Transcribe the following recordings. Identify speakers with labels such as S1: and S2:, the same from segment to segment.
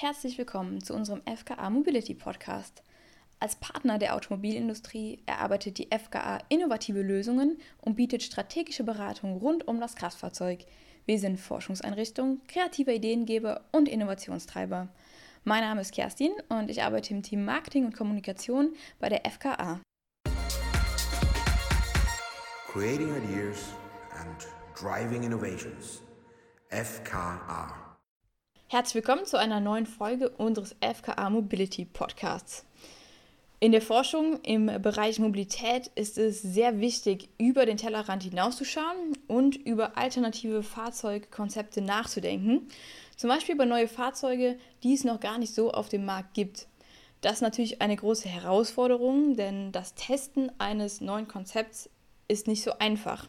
S1: Herzlich willkommen zu unserem FKA Mobility Podcast. Als Partner der Automobilindustrie erarbeitet die FKA innovative Lösungen und bietet strategische Beratung rund um das Kraftfahrzeug. Wir sind Forschungseinrichtung, kreativer Ideengeber und Innovationstreiber. Mein Name ist Kerstin und ich arbeite im Team Marketing und Kommunikation bei der FKA.
S2: Creating Ideas and Driving Innovations. FKA.
S1: Herzlich willkommen zu einer neuen Folge unseres FKA Mobility Podcasts. In der Forschung im Bereich Mobilität ist es sehr wichtig, über den Tellerrand hinauszuschauen und über alternative Fahrzeugkonzepte nachzudenken. Zum Beispiel über neue Fahrzeuge, die es noch gar nicht so auf dem Markt gibt. Das ist natürlich eine große Herausforderung, denn das Testen eines neuen Konzepts ist nicht so einfach.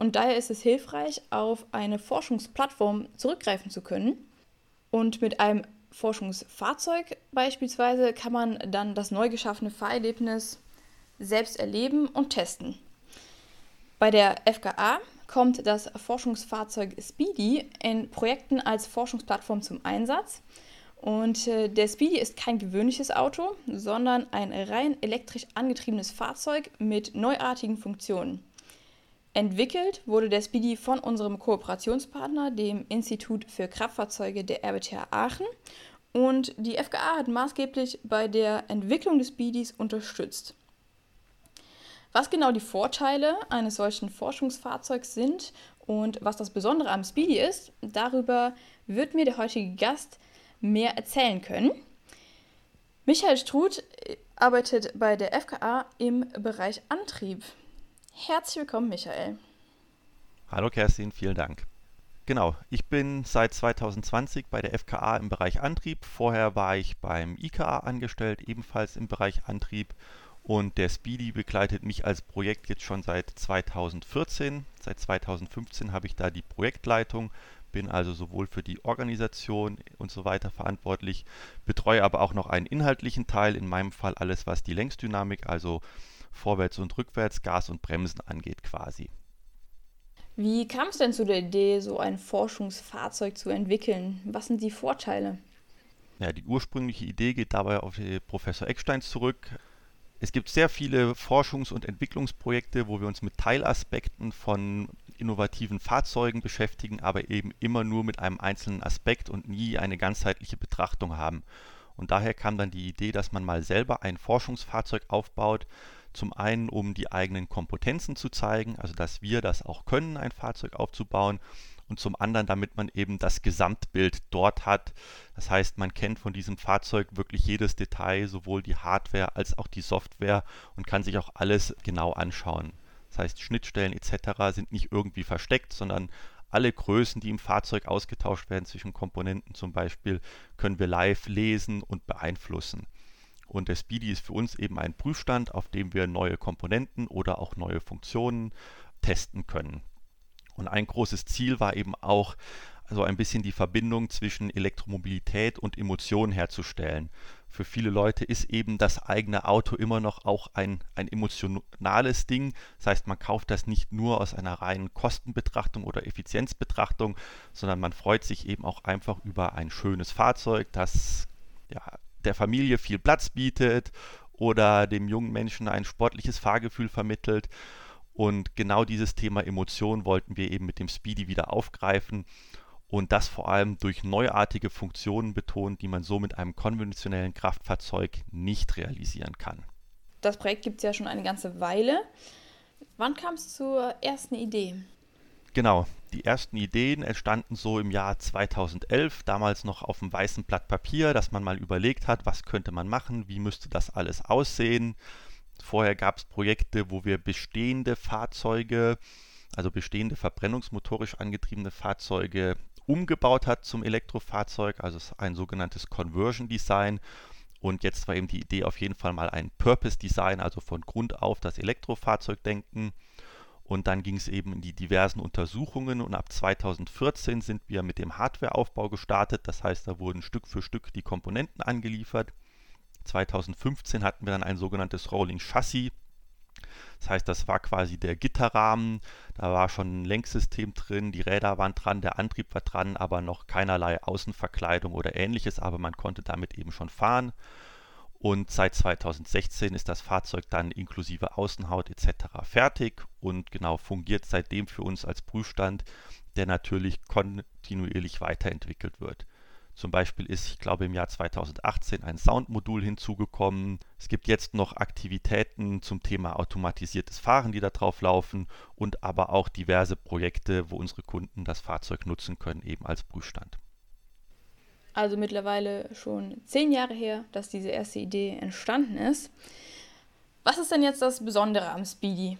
S1: Und daher ist es hilfreich, auf eine Forschungsplattform zurückgreifen zu können. Und mit einem Forschungsfahrzeug beispielsweise kann man dann das neu geschaffene Fahrerlebnis selbst erleben und testen. Bei der FKA kommt das Forschungsfahrzeug Speedy in Projekten als Forschungsplattform zum Einsatz. Und äh, der Speedy ist kein gewöhnliches Auto, sondern ein rein elektrisch angetriebenes Fahrzeug mit neuartigen Funktionen. Entwickelt wurde der Speedy von unserem Kooperationspartner, dem Institut für Kraftfahrzeuge der RWTH Aachen. Und die FKA hat maßgeblich bei der Entwicklung des Speedys unterstützt. Was genau die Vorteile eines solchen Forschungsfahrzeugs sind und was das Besondere am Speedy ist, darüber wird mir der heutige Gast mehr erzählen können. Michael Struth arbeitet bei der FKA im Bereich Antrieb. Herzlich willkommen, Michael.
S3: Hallo Kerstin, vielen Dank. Genau, ich bin seit 2020 bei der FKA im Bereich Antrieb. Vorher war ich beim IKA angestellt, ebenfalls im Bereich Antrieb. Und der Speedy begleitet mich als Projekt jetzt schon seit 2014. Seit 2015 habe ich da die Projektleitung, bin also sowohl für die Organisation und so weiter verantwortlich, betreue aber auch noch einen inhaltlichen Teil, in meinem Fall alles, was die Längsdynamik, also Vorwärts und Rückwärts, Gas und Bremsen angeht quasi.
S1: Wie kam es denn zu der Idee, so ein Forschungsfahrzeug zu entwickeln? Was sind die Vorteile?
S3: Ja, die ursprüngliche Idee geht dabei auf Professor Eckstein zurück. Es gibt sehr viele Forschungs- und Entwicklungsprojekte, wo wir uns mit Teilaspekten von innovativen Fahrzeugen beschäftigen, aber eben immer nur mit einem einzelnen Aspekt und nie eine ganzheitliche Betrachtung haben. Und daher kam dann die Idee, dass man mal selber ein Forschungsfahrzeug aufbaut, zum einen, um die eigenen Kompetenzen zu zeigen, also dass wir das auch können, ein Fahrzeug aufzubauen. Und zum anderen, damit man eben das Gesamtbild dort hat. Das heißt, man kennt von diesem Fahrzeug wirklich jedes Detail, sowohl die Hardware als auch die Software und kann sich auch alles genau anschauen. Das heißt, Schnittstellen etc. sind nicht irgendwie versteckt, sondern alle Größen, die im Fahrzeug ausgetauscht werden zwischen Komponenten zum Beispiel, können wir live lesen und beeinflussen. Und der Speedy ist für uns eben ein Prüfstand, auf dem wir neue Komponenten oder auch neue Funktionen testen können. Und ein großes Ziel war eben auch, so ein bisschen die Verbindung zwischen Elektromobilität und Emotionen herzustellen. Für viele Leute ist eben das eigene Auto immer noch auch ein, ein emotionales Ding. Das heißt, man kauft das nicht nur aus einer reinen Kostenbetrachtung oder Effizienzbetrachtung, sondern man freut sich eben auch einfach über ein schönes Fahrzeug, das ja, der Familie viel Platz bietet oder dem jungen Menschen ein sportliches Fahrgefühl vermittelt. Und genau dieses Thema Emotion wollten wir eben mit dem Speedy wieder aufgreifen und das vor allem durch neuartige Funktionen betonen, die man so mit einem konventionellen Kraftfahrzeug nicht realisieren kann.
S1: Das Projekt gibt es ja schon eine ganze Weile. Wann kam es zur ersten Idee?
S3: Genau, die ersten Ideen entstanden so im Jahr 2011, damals noch auf einem weißen Blatt Papier, dass man mal überlegt hat, was könnte man machen, wie müsste das alles aussehen. Vorher gab es Projekte, wo wir bestehende Fahrzeuge, also bestehende verbrennungsmotorisch angetriebene Fahrzeuge umgebaut hat zum Elektrofahrzeug, also ein sogenanntes Conversion Design. Und jetzt war eben die Idee auf jeden Fall mal ein Purpose Design, also von Grund auf das Elektrofahrzeug denken. Und dann ging es eben in die diversen Untersuchungen und ab 2014 sind wir mit dem Hardwareaufbau gestartet. Das heißt, da wurden Stück für Stück die Komponenten angeliefert. 2015 hatten wir dann ein sogenanntes Rolling Chassis. Das heißt, das war quasi der Gitterrahmen, da war schon ein Lenksystem drin, die Räder waren dran, der Antrieb war dran, aber noch keinerlei Außenverkleidung oder ähnliches, aber man konnte damit eben schon fahren. Und seit 2016 ist das Fahrzeug dann inklusive Außenhaut etc. fertig und genau fungiert seitdem für uns als Prüfstand, der natürlich kontinuierlich weiterentwickelt wird. Zum Beispiel ist, ich glaube, im Jahr 2018 ein Soundmodul hinzugekommen. Es gibt jetzt noch Aktivitäten zum Thema automatisiertes Fahren, die da drauf laufen und aber auch diverse Projekte, wo unsere Kunden das Fahrzeug nutzen können, eben als Prüfstand.
S1: Also mittlerweile schon zehn Jahre her, dass diese erste Idee entstanden ist. Was ist denn jetzt das Besondere am Speedy?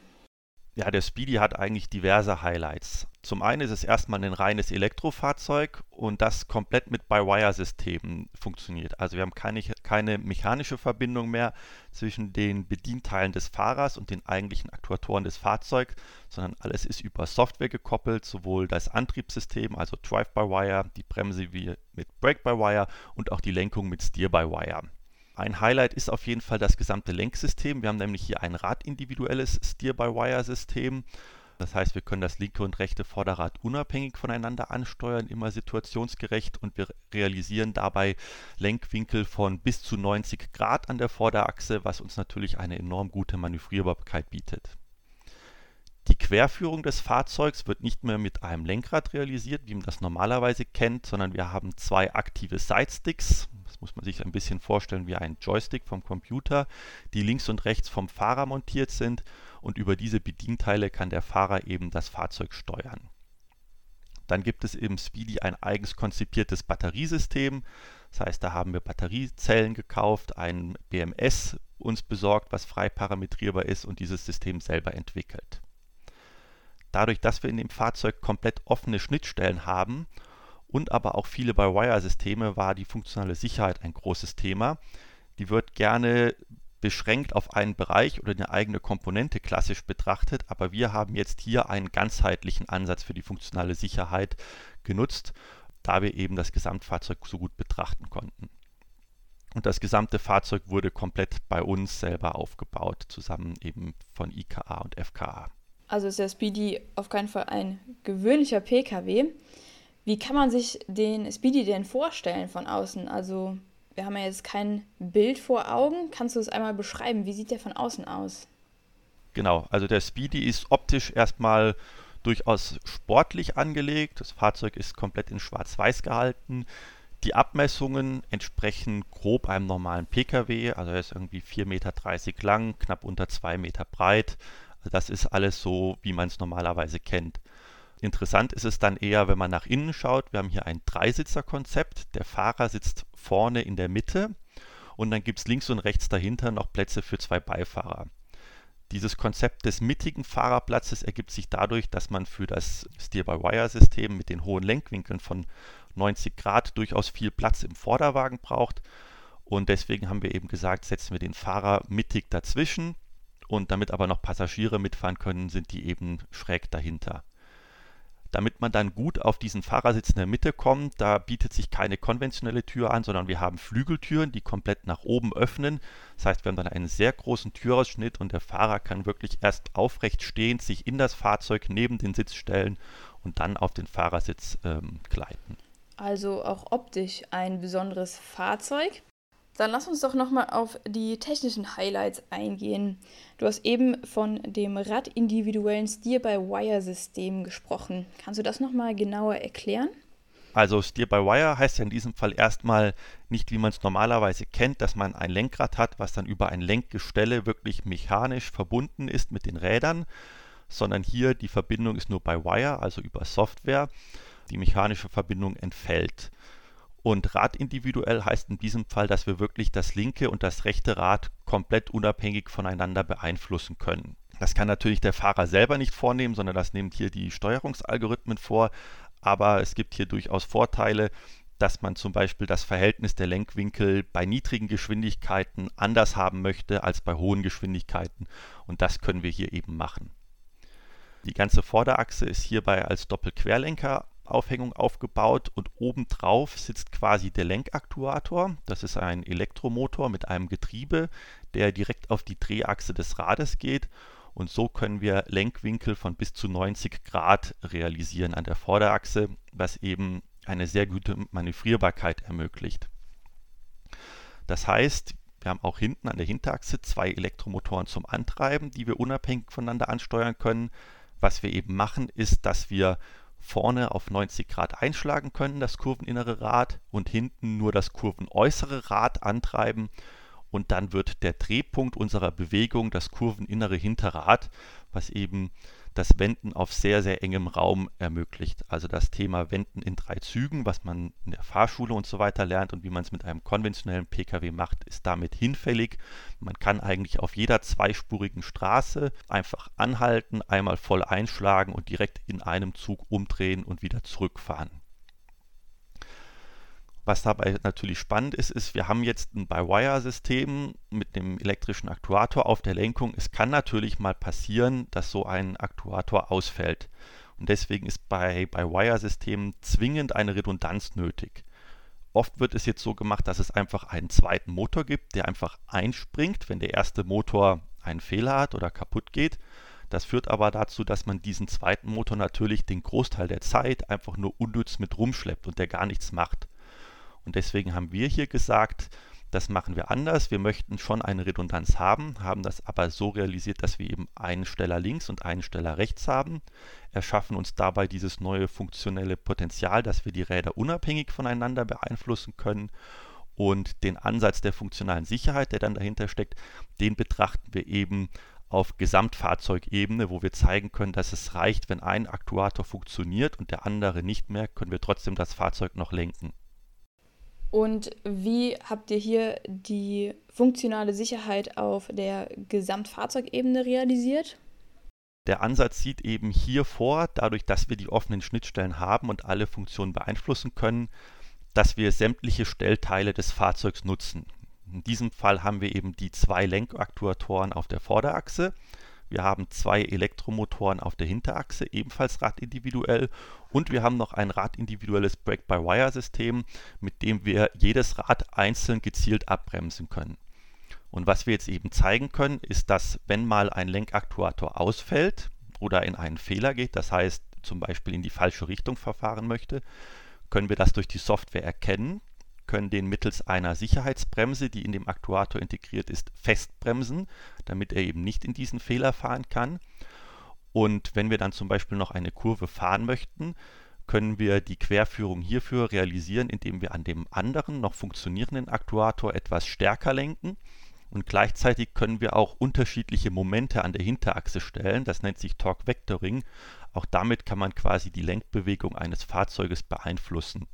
S3: Ja, der Speedy hat eigentlich diverse Highlights. Zum einen ist es erstmal ein reines Elektrofahrzeug und das komplett mit By-Wire-Systemen funktioniert. Also wir haben keine, keine mechanische Verbindung mehr zwischen den Bedienteilen des Fahrers und den eigentlichen Aktuatoren des Fahrzeugs, sondern alles ist über Software gekoppelt, sowohl das Antriebssystem, also Drive-by-Wire, die Bremse wie mit Brake-by-Wire und auch die Lenkung mit Steer-by-Wire. Ein Highlight ist auf jeden Fall das gesamte Lenksystem. Wir haben nämlich hier ein radindividuelles Steer-by-Wire-System das heißt, wir können das linke und rechte Vorderrad unabhängig voneinander ansteuern, immer situationsgerecht und wir realisieren dabei Lenkwinkel von bis zu 90 Grad an der Vorderachse, was uns natürlich eine enorm gute Manövrierbarkeit bietet. Die Querführung des Fahrzeugs wird nicht mehr mit einem Lenkrad realisiert, wie man das normalerweise kennt, sondern wir haben zwei aktive Sidesticks. Muss man sich ein bisschen vorstellen wie ein Joystick vom Computer, die links und rechts vom Fahrer montiert sind und über diese Bedienteile kann der Fahrer eben das Fahrzeug steuern. Dann gibt es im Speedy ein eigens konzipiertes Batteriesystem. Das heißt, da haben wir Batteriezellen gekauft, ein BMS uns besorgt, was frei parametrierbar ist und dieses System selber entwickelt. Dadurch, dass wir in dem Fahrzeug komplett offene Schnittstellen haben und aber auch viele By-Wire-Systeme, war die funktionale Sicherheit ein großes Thema. Die wird gerne beschränkt auf einen Bereich oder eine eigene Komponente klassisch betrachtet, aber wir haben jetzt hier einen ganzheitlichen Ansatz für die funktionale Sicherheit genutzt, da wir eben das Gesamtfahrzeug so gut betrachten konnten. Und das gesamte Fahrzeug wurde komplett bei uns selber aufgebaut, zusammen eben von IKA und FKA.
S1: Also ist der Speedy auf keinen Fall ein gewöhnlicher Pkw. Wie kann man sich den Speedy denn vorstellen von außen? Also wir haben ja jetzt kein Bild vor Augen. Kannst du es einmal beschreiben? Wie sieht der von außen aus?
S3: Genau, also der Speedy ist optisch erstmal durchaus sportlich angelegt. Das Fahrzeug ist komplett in Schwarz-Weiß gehalten. Die Abmessungen entsprechen grob einem normalen Pkw, also er ist irgendwie 4,30 Meter lang, knapp unter 2 Meter breit. Also das ist alles so, wie man es normalerweise kennt. Interessant ist es dann eher, wenn man nach innen schaut. Wir haben hier ein Dreisitzerkonzept. Der Fahrer sitzt vorne in der Mitte und dann gibt es links und rechts dahinter noch Plätze für zwei Beifahrer. Dieses Konzept des mittigen Fahrerplatzes ergibt sich dadurch, dass man für das Steer-by-Wire-System mit den hohen Lenkwinkeln von 90 Grad durchaus viel Platz im Vorderwagen braucht. Und deswegen haben wir eben gesagt, setzen wir den Fahrer mittig dazwischen. Und damit aber noch Passagiere mitfahren können, sind die eben schräg dahinter. Damit man dann gut auf diesen Fahrersitz in der Mitte kommt, da bietet sich keine konventionelle Tür an, sondern wir haben Flügeltüren, die komplett nach oben öffnen. Das heißt, wir haben dann einen sehr großen Türausschnitt und der Fahrer kann wirklich erst aufrecht stehend sich in das Fahrzeug neben den Sitz stellen und dann auf den Fahrersitz ähm, gleiten.
S1: Also auch optisch ein besonderes Fahrzeug. Dann lass uns doch nochmal auf die technischen Highlights eingehen. Du hast eben von dem radindividuellen Steer-by-Wire-System gesprochen. Kannst du das nochmal genauer erklären?
S3: Also Steer-by-Wire heißt ja in diesem Fall erstmal nicht, wie man es normalerweise kennt, dass man ein Lenkrad hat, was dann über ein Lenkgestelle wirklich mechanisch verbunden ist mit den Rädern, sondern hier die Verbindung ist nur by Wire, also über Software. Die mechanische Verbindung entfällt. Und radindividuell heißt in diesem Fall, dass wir wirklich das linke und das rechte Rad komplett unabhängig voneinander beeinflussen können. Das kann natürlich der Fahrer selber nicht vornehmen, sondern das nehmen hier die Steuerungsalgorithmen vor. Aber es gibt hier durchaus Vorteile, dass man zum Beispiel das Verhältnis der Lenkwinkel bei niedrigen Geschwindigkeiten anders haben möchte als bei hohen Geschwindigkeiten. Und das können wir hier eben machen. Die ganze Vorderachse ist hierbei als Doppelquerlenker Aufhängung aufgebaut und obendrauf sitzt quasi der Lenkaktuator. Das ist ein Elektromotor mit einem Getriebe, der direkt auf die Drehachse des Rades geht Und so können wir Lenkwinkel von bis zu 90 Grad realisieren an der Vorderachse, was eben eine sehr gute Manövrierbarkeit ermöglicht. Das heißt, wir haben auch hinten an der Hinterachse zwei Elektromotoren zum Antreiben, die wir unabhängig voneinander ansteuern können. Was wir eben machen, ist, dass wir vorne auf 90 Grad einschlagen können, das kurveninnere Rad, und hinten nur das kurvenäußere Rad antreiben. Und dann wird der Drehpunkt unserer Bewegung das kurveninnere Hinterrad, was eben das Wenden auf sehr, sehr engem Raum ermöglicht. Also das Thema Wenden in drei Zügen, was man in der Fahrschule und so weiter lernt und wie man es mit einem konventionellen Pkw macht, ist damit hinfällig. Man kann eigentlich auf jeder zweispurigen Straße einfach anhalten, einmal voll einschlagen und direkt in einem Zug umdrehen und wieder zurückfahren. Was dabei natürlich spannend ist, ist, wir haben jetzt ein By-Wire-System mit dem elektrischen Aktuator auf der Lenkung. Es kann natürlich mal passieren, dass so ein Aktuator ausfällt. Und deswegen ist bei By-Wire-Systemen zwingend eine Redundanz nötig. Oft wird es jetzt so gemacht, dass es einfach einen zweiten Motor gibt, der einfach einspringt, wenn der erste Motor einen Fehler hat oder kaputt geht. Das führt aber dazu, dass man diesen zweiten Motor natürlich den Großteil der Zeit einfach nur unnütz mit rumschleppt und der gar nichts macht. Und deswegen haben wir hier gesagt, das machen wir anders. Wir möchten schon eine Redundanz haben, haben das aber so realisiert, dass wir eben einen Steller links und einen Steller rechts haben, erschaffen uns dabei dieses neue funktionelle Potenzial, dass wir die Räder unabhängig voneinander beeinflussen können und den Ansatz der funktionalen Sicherheit, der dann dahinter steckt, den betrachten wir eben auf Gesamtfahrzeugebene, wo wir zeigen können, dass es reicht, wenn ein Aktuator funktioniert und der andere nicht mehr, können wir trotzdem das Fahrzeug noch lenken.
S1: Und wie habt ihr hier die funktionale Sicherheit auf der Gesamtfahrzeugebene realisiert?
S3: Der Ansatz sieht eben hier vor, dadurch, dass wir die offenen Schnittstellen haben und alle Funktionen beeinflussen können, dass wir sämtliche Stellteile des Fahrzeugs nutzen. In diesem Fall haben wir eben die zwei Lenkaktuatoren auf der Vorderachse wir haben zwei Elektromotoren auf der Hinterachse, ebenfalls radindividuell. Und wir haben noch ein radindividuelles Brake-by-Wire-System, mit dem wir jedes Rad einzeln gezielt abbremsen können. Und was wir jetzt eben zeigen können, ist, dass wenn mal ein Lenkaktuator ausfällt oder in einen Fehler geht, das heißt zum Beispiel in die falsche Richtung verfahren möchte, können wir das durch die Software erkennen können den mittels einer Sicherheitsbremse, die in dem Aktuator integriert ist, festbremsen, damit er eben nicht in diesen Fehler fahren kann. Und wenn wir dann zum Beispiel noch eine Kurve fahren möchten, können wir die Querführung hierfür realisieren, indem wir an dem anderen noch funktionierenden Aktuator etwas stärker lenken. Und gleichzeitig können wir auch unterschiedliche Momente an der Hinterachse stellen. Das nennt sich Torque Vectoring. Auch damit kann man quasi die Lenkbewegung eines Fahrzeuges beeinflussen.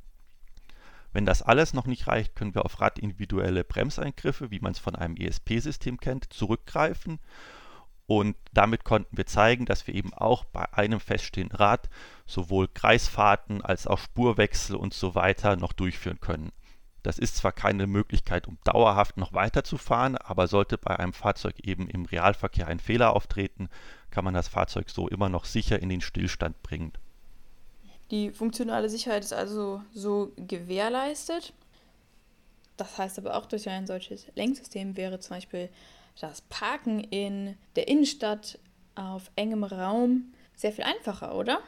S3: Wenn das alles noch nicht reicht, können wir auf radindividuelle Bremseingriffe, wie man es von einem ESP-System kennt, zurückgreifen. Und damit konnten wir zeigen, dass wir eben auch bei einem feststehenden Rad sowohl Kreisfahrten als auch Spurwechsel und so weiter noch durchführen können. Das ist zwar keine Möglichkeit, um dauerhaft noch weiterzufahren, aber sollte bei einem Fahrzeug eben im Realverkehr ein Fehler auftreten, kann man das Fahrzeug so immer noch sicher in den Stillstand bringen.
S1: Die funktionale Sicherheit ist also so gewährleistet. Das heißt aber auch, durch ein solches Lenksystem wäre zum Beispiel das Parken in der Innenstadt auf engem Raum sehr viel einfacher, oder?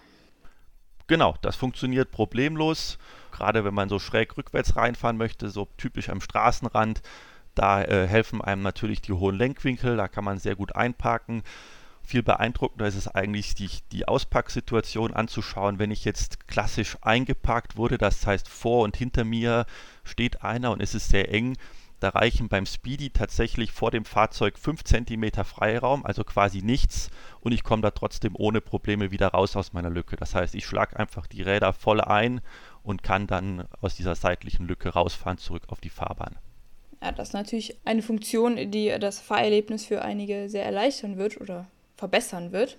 S3: Genau, das funktioniert problemlos. Gerade wenn man so schräg rückwärts reinfahren möchte, so typisch am Straßenrand, da äh, helfen einem natürlich die hohen Lenkwinkel, da kann man sehr gut einparken viel beeindruckender ist es eigentlich, die, die Auspacksituation anzuschauen, wenn ich jetzt klassisch eingeparkt wurde, das heißt vor und hinter mir steht einer und es ist sehr eng, da reichen beim Speedy tatsächlich vor dem Fahrzeug 5 cm Freiraum, also quasi nichts, und ich komme da trotzdem ohne Probleme wieder raus aus meiner Lücke. Das heißt, ich schlage einfach die Räder voll ein und kann dann aus dieser seitlichen Lücke rausfahren zurück auf die Fahrbahn.
S1: Ja, das ist natürlich eine Funktion, die das Fahrerlebnis für einige sehr erleichtern wird oder verbessern wird.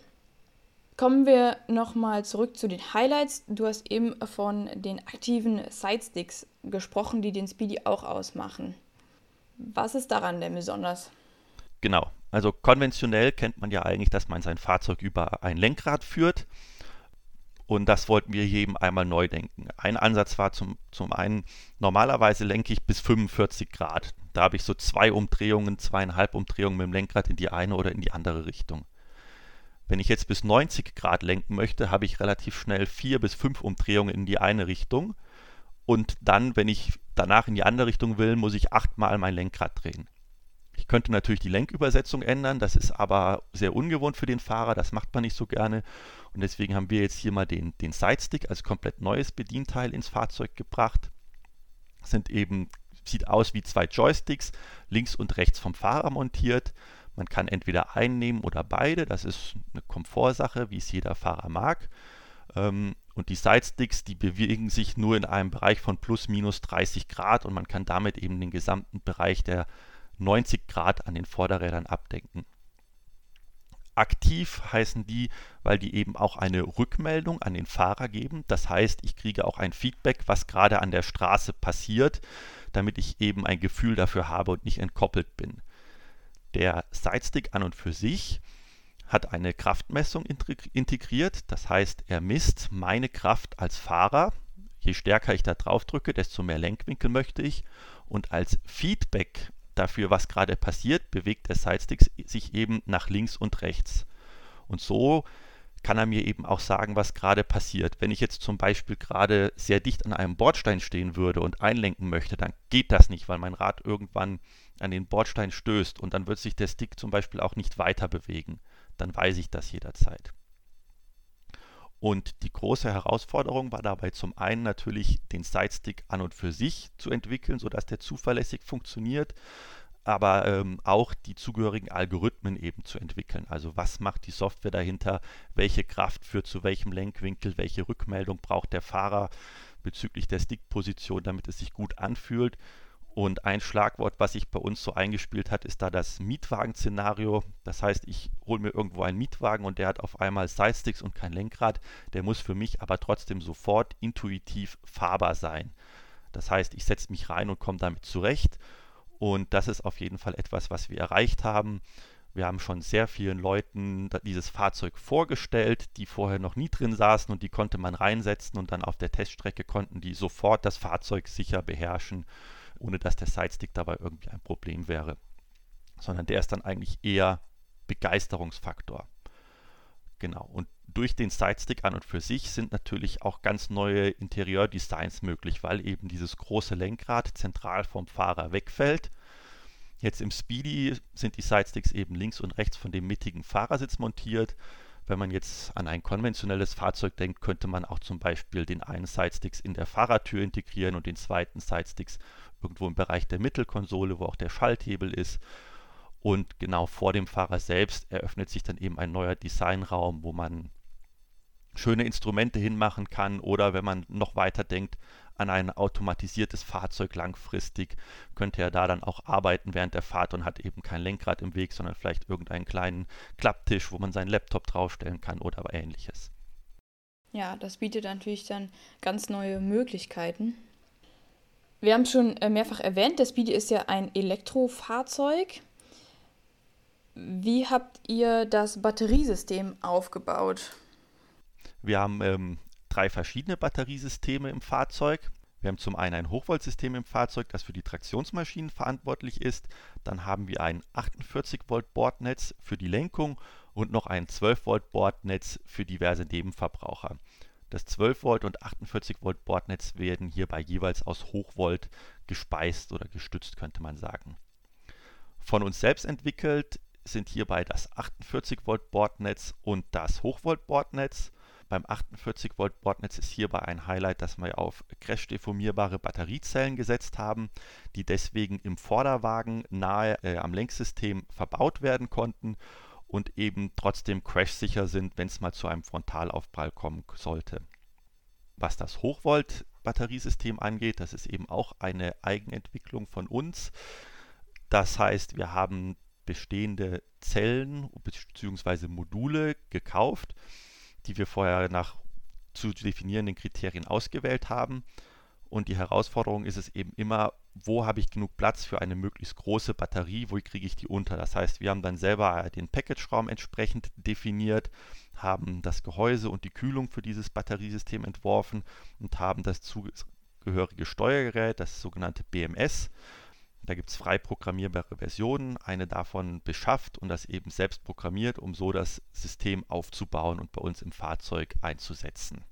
S1: Kommen wir nochmal zurück zu den Highlights. Du hast eben von den aktiven Sidesticks gesprochen, die den Speedy auch ausmachen. Was ist daran denn besonders?
S3: Genau, also konventionell kennt man ja eigentlich, dass man sein Fahrzeug über ein Lenkrad führt. Und das wollten wir hier eben einmal neu denken. Ein Ansatz war zum, zum einen, normalerweise lenke ich bis 45 Grad. Da habe ich so zwei Umdrehungen, zweieinhalb Umdrehungen mit dem Lenkrad in die eine oder in die andere Richtung. Wenn ich jetzt bis 90 Grad lenken möchte, habe ich relativ schnell vier bis fünf Umdrehungen in die eine Richtung. Und dann, wenn ich danach in die andere Richtung will, muss ich achtmal mein Lenkrad drehen. Ich könnte natürlich die Lenkübersetzung ändern, das ist aber sehr ungewohnt für den Fahrer, das macht man nicht so gerne. Und deswegen haben wir jetzt hier mal den, den Sidestick als komplett neues Bedienteil ins Fahrzeug gebracht. Sind eben, sieht aus wie zwei Joysticks, links und rechts vom Fahrer montiert. Man kann entweder einnehmen oder beide, das ist eine Komfortsache, wie es jeder Fahrer mag. Ähm, und die Sidesticks, die bewegen sich nur in einem Bereich von plus minus 30 Grad und man kann damit eben den gesamten Bereich der 90 Grad an den Vorderrädern abdenken. Aktiv heißen die, weil die eben auch eine Rückmeldung an den Fahrer geben. Das heißt, ich kriege auch ein Feedback, was gerade an der Straße passiert, damit ich eben ein Gefühl dafür habe und nicht entkoppelt bin. Der Sidestick an und für sich hat eine Kraftmessung integriert. Das heißt, er misst meine Kraft als Fahrer. Je stärker ich da drauf drücke, desto mehr Lenkwinkel möchte ich. Und als Feedback dafür, was gerade passiert, bewegt der Sidestick sich eben nach links und rechts. Und so kann er mir eben auch sagen, was gerade passiert. Wenn ich jetzt zum Beispiel gerade sehr dicht an einem Bordstein stehen würde und einlenken möchte, dann geht das nicht, weil mein Rad irgendwann an den Bordstein stößt und dann wird sich der Stick zum Beispiel auch nicht weiter bewegen. Dann weiß ich das jederzeit. Und die große Herausforderung war dabei zum einen natürlich den Sidestick an und für sich zu entwickeln, sodass der zuverlässig funktioniert, aber ähm, auch die zugehörigen Algorithmen eben zu entwickeln. Also was macht die Software dahinter, welche Kraft führt zu welchem Lenkwinkel, welche Rückmeldung braucht der Fahrer bezüglich der Stickposition, damit es sich gut anfühlt und ein Schlagwort, was sich bei uns so eingespielt hat, ist da das Mietwagen-Szenario. Das heißt, ich hole mir irgendwo einen Mietwagen und der hat auf einmal Sidesticks und kein Lenkrad. Der muss für mich aber trotzdem sofort intuitiv fahrbar sein. Das heißt, ich setze mich rein und komme damit zurecht. Und das ist auf jeden Fall etwas, was wir erreicht haben. Wir haben schon sehr vielen Leuten dieses Fahrzeug vorgestellt, die vorher noch nie drin saßen und die konnte man reinsetzen und dann auf der Teststrecke konnten die sofort das Fahrzeug sicher beherrschen ohne dass der Sidestick dabei irgendwie ein Problem wäre. Sondern der ist dann eigentlich eher Begeisterungsfaktor. Genau. Und durch den Sidestick an und für sich sind natürlich auch ganz neue Interieurdesigns möglich, weil eben dieses große Lenkrad zentral vom Fahrer wegfällt. Jetzt im Speedy sind die Sidesticks eben links und rechts von dem mittigen Fahrersitz montiert. Wenn man jetzt an ein konventionelles Fahrzeug denkt, könnte man auch zum Beispiel den einen Sidesticks in der Fahrertür integrieren und den zweiten Sidesticks irgendwo im Bereich der Mittelkonsole, wo auch der Schalthebel ist. Und genau vor dem Fahrer selbst eröffnet sich dann eben ein neuer Designraum, wo man schöne Instrumente hinmachen kann oder wenn man noch weiter denkt an ein automatisiertes Fahrzeug langfristig, könnte er da dann auch arbeiten während der Fahrt und hat eben kein Lenkrad im Weg, sondern vielleicht irgendeinen kleinen Klapptisch, wo man seinen Laptop draufstellen kann oder ähnliches.
S1: Ja, das bietet natürlich dann ganz neue Möglichkeiten. Wir haben schon äh, mehrfach erwähnt, der Speedy ist ja ein Elektrofahrzeug. Wie habt ihr das Batteriesystem aufgebaut?
S3: Wir haben ähm, drei verschiedene Batteriesysteme im Fahrzeug. Wir haben zum einen ein Hochvoltsystem im Fahrzeug, das für die Traktionsmaschinen verantwortlich ist. Dann haben wir ein 48 Volt Bordnetz für die Lenkung und noch ein 12 Volt Bordnetz für diverse Nebenverbraucher. Das 12 Volt und 48 Volt Bordnetz werden hierbei jeweils aus Hochvolt gespeist oder gestützt, könnte man sagen. Von uns selbst entwickelt sind hierbei das 48 Volt Bordnetz und das Hochvolt Bordnetz. Beim 48 Volt Bordnetz ist hierbei ein Highlight, dass wir auf crash-deformierbare Batteriezellen gesetzt haben, die deswegen im Vorderwagen nahe äh, am Lenksystem verbaut werden konnten und eben trotzdem crashsicher sind, wenn es mal zu einem Frontalaufprall kommen sollte. Was das Hochvolt-Batteriesystem angeht, das ist eben auch eine Eigenentwicklung von uns. Das heißt, wir haben bestehende Zellen bzw. Module gekauft, die wir vorher nach zu definierenden Kriterien ausgewählt haben. Und die Herausforderung ist es eben immer, wo habe ich genug Platz für eine möglichst große Batterie, wo kriege ich die unter. Das heißt, wir haben dann selber den Package-Raum entsprechend definiert, haben das Gehäuse und die Kühlung für dieses Batteriesystem entworfen und haben das zugehörige Steuergerät, das sogenannte BMS, Da gibt es frei programmierbare Versionen, eine davon beschafft und das eben selbst programmiert, um so das System aufzubauen und bei uns im Fahrzeug einzusetzen.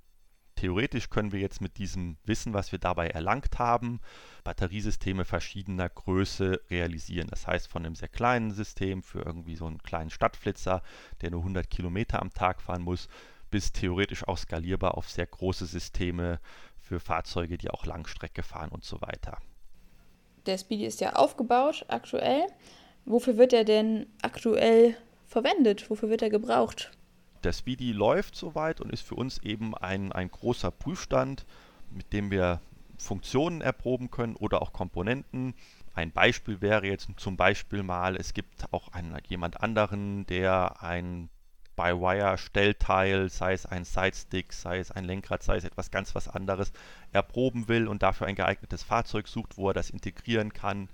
S3: Theoretisch können wir jetzt mit diesem Wissen, was wir dabei erlangt haben, Batteriesysteme verschiedener Größe realisieren. Das heißt, von einem sehr kleinen System für irgendwie so einen kleinen Stadtflitzer, der nur 100 Kilometer am Tag fahren muss, bis theoretisch auch skalierbar auf sehr große Systeme für Fahrzeuge, die auch Langstrecke fahren und so weiter.
S1: Der Speedy ist ja aufgebaut aktuell. Wofür wird er denn aktuell verwendet? Wofür wird er gebraucht?
S3: Der Speedy läuft soweit und ist für uns eben ein, ein großer Prüfstand, mit dem wir Funktionen erproben können oder auch Komponenten. Ein Beispiel wäre jetzt zum Beispiel mal, es gibt auch einen, jemand anderen, der ein By-Wire-Stellteil, sei es ein Sidestick, sei es ein Lenkrad, sei es etwas ganz was anderes, erproben will und dafür ein geeignetes Fahrzeug sucht, wo er das integrieren kann.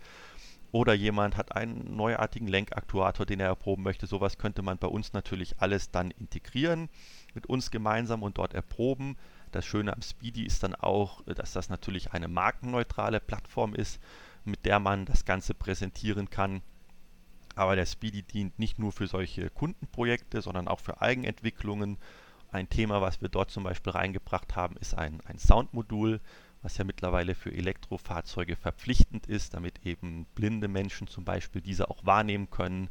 S3: Oder jemand hat einen neuartigen Lenkaktuator, den er erproben möchte. Sowas könnte man bei uns natürlich alles dann integrieren, mit uns gemeinsam und dort erproben. Das Schöne am Speedy ist dann auch, dass das natürlich eine markenneutrale Plattform ist, mit der man das Ganze präsentieren kann aber der Speedy dient nicht nur für solche Kundenprojekte, sondern auch für Eigenentwicklungen. Ein Thema, was wir dort zum Beispiel reingebracht haben, ist ein, ein Soundmodul, was ja mittlerweile für Elektrofahrzeuge verpflichtend ist, damit eben blinde Menschen zum Beispiel diese auch wahrnehmen können.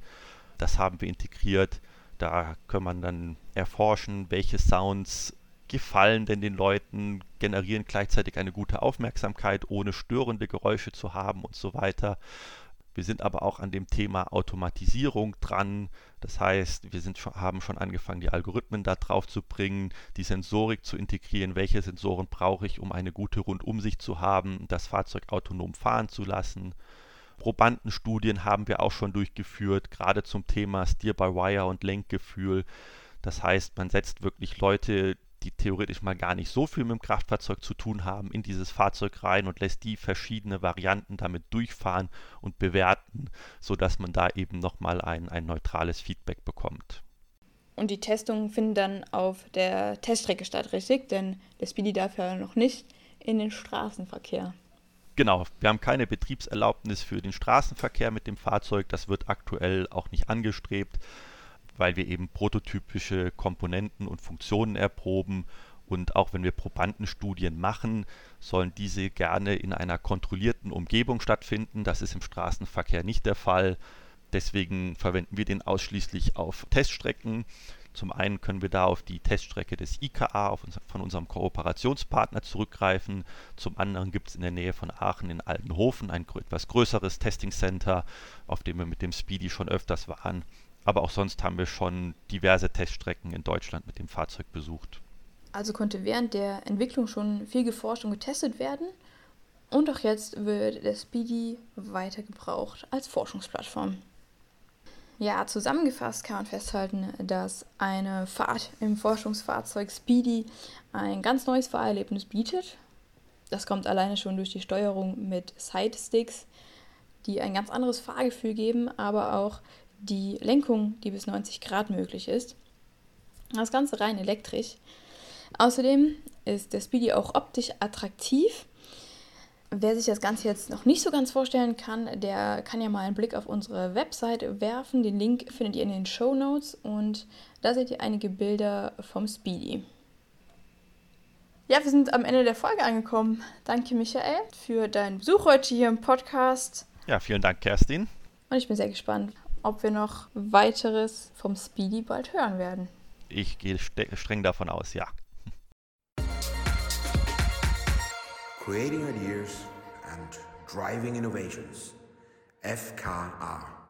S3: Das haben wir integriert. Da kann man dann erforschen, welche Sounds gefallen denn den Leuten, generieren gleichzeitig eine gute Aufmerksamkeit, ohne störende Geräusche zu haben und so weiter. Wir sind aber auch an dem Thema Automatisierung dran. Das heißt, wir sind haben schon angefangen, die Algorithmen da drauf zu bringen, die Sensorik zu integrieren. Welche Sensoren brauche ich, um eine gute Rundumsicht zu haben, das Fahrzeug autonom fahren zu lassen. Probandenstudien haben wir auch schon durchgeführt, gerade zum Thema Steer-by-Wire und Lenkgefühl. Das heißt, man setzt wirklich Leute, die theoretisch mal gar nicht so viel mit dem Kraftfahrzeug zu tun haben, in dieses Fahrzeug rein und lässt die verschiedene Varianten damit durchfahren und bewerten, sodass man da eben nochmal ein, ein neutrales Feedback bekommt.
S1: Und die Testungen finden dann auf der Teststrecke statt, richtig? Denn der Speedy darf ja noch nicht in den Straßenverkehr.
S3: Genau, wir haben keine Betriebserlaubnis für den Straßenverkehr mit dem Fahrzeug. Das wird aktuell auch nicht angestrebt weil wir eben prototypische Komponenten und Funktionen erproben. Und auch wenn wir Probandenstudien machen, sollen diese gerne in einer kontrollierten Umgebung stattfinden. Das ist im Straßenverkehr nicht der Fall. Deswegen verwenden wir den ausschließlich auf Teststrecken. Zum einen können wir da auf die Teststrecke des IKA auf uns, von unserem Kooperationspartner zurückgreifen. Zum anderen gibt es in der Nähe von Aachen in Altenhofen ein etwas größeres Testing Center, auf dem wir mit dem Speedy schon öfters waren. Aber auch sonst haben wir schon diverse Teststrecken in Deutschland mit dem Fahrzeug besucht.
S1: Also konnte während der Entwicklung schon viel geforscht und getestet werden. Und auch jetzt wird der Speedy weiter gebraucht als Forschungsplattform. Ja, zusammengefasst kann man festhalten, dass eine Fahrt im Forschungsfahrzeug Speedy ein ganz neues Fahrerlebnis bietet. Das kommt alleine schon durch die Steuerung mit Sidesticks, die ein ganz anderes Fahrgefühl geben, aber auch die Lenkung, die bis 90 Grad möglich ist. Das Ganze rein elektrisch. Außerdem ist der Speedy auch optisch attraktiv. Wer sich das Ganze jetzt noch nicht so ganz vorstellen kann, der kann ja mal einen Blick auf unsere Website werfen. Den Link findet ihr in den Show Notes und da seht ihr einige Bilder vom Speedy. Ja, wir sind am Ende der Folge angekommen. Danke, Michael, für deinen Besuch heute hier im Podcast.
S3: Ja, vielen Dank, Kerstin.
S1: Und ich bin sehr gespannt, ob wir noch weiteres vom Speedy bald hören werden.
S3: Ich gehe streng davon aus, ja.
S2: Creating Ideas and Driving Innovations. FKR.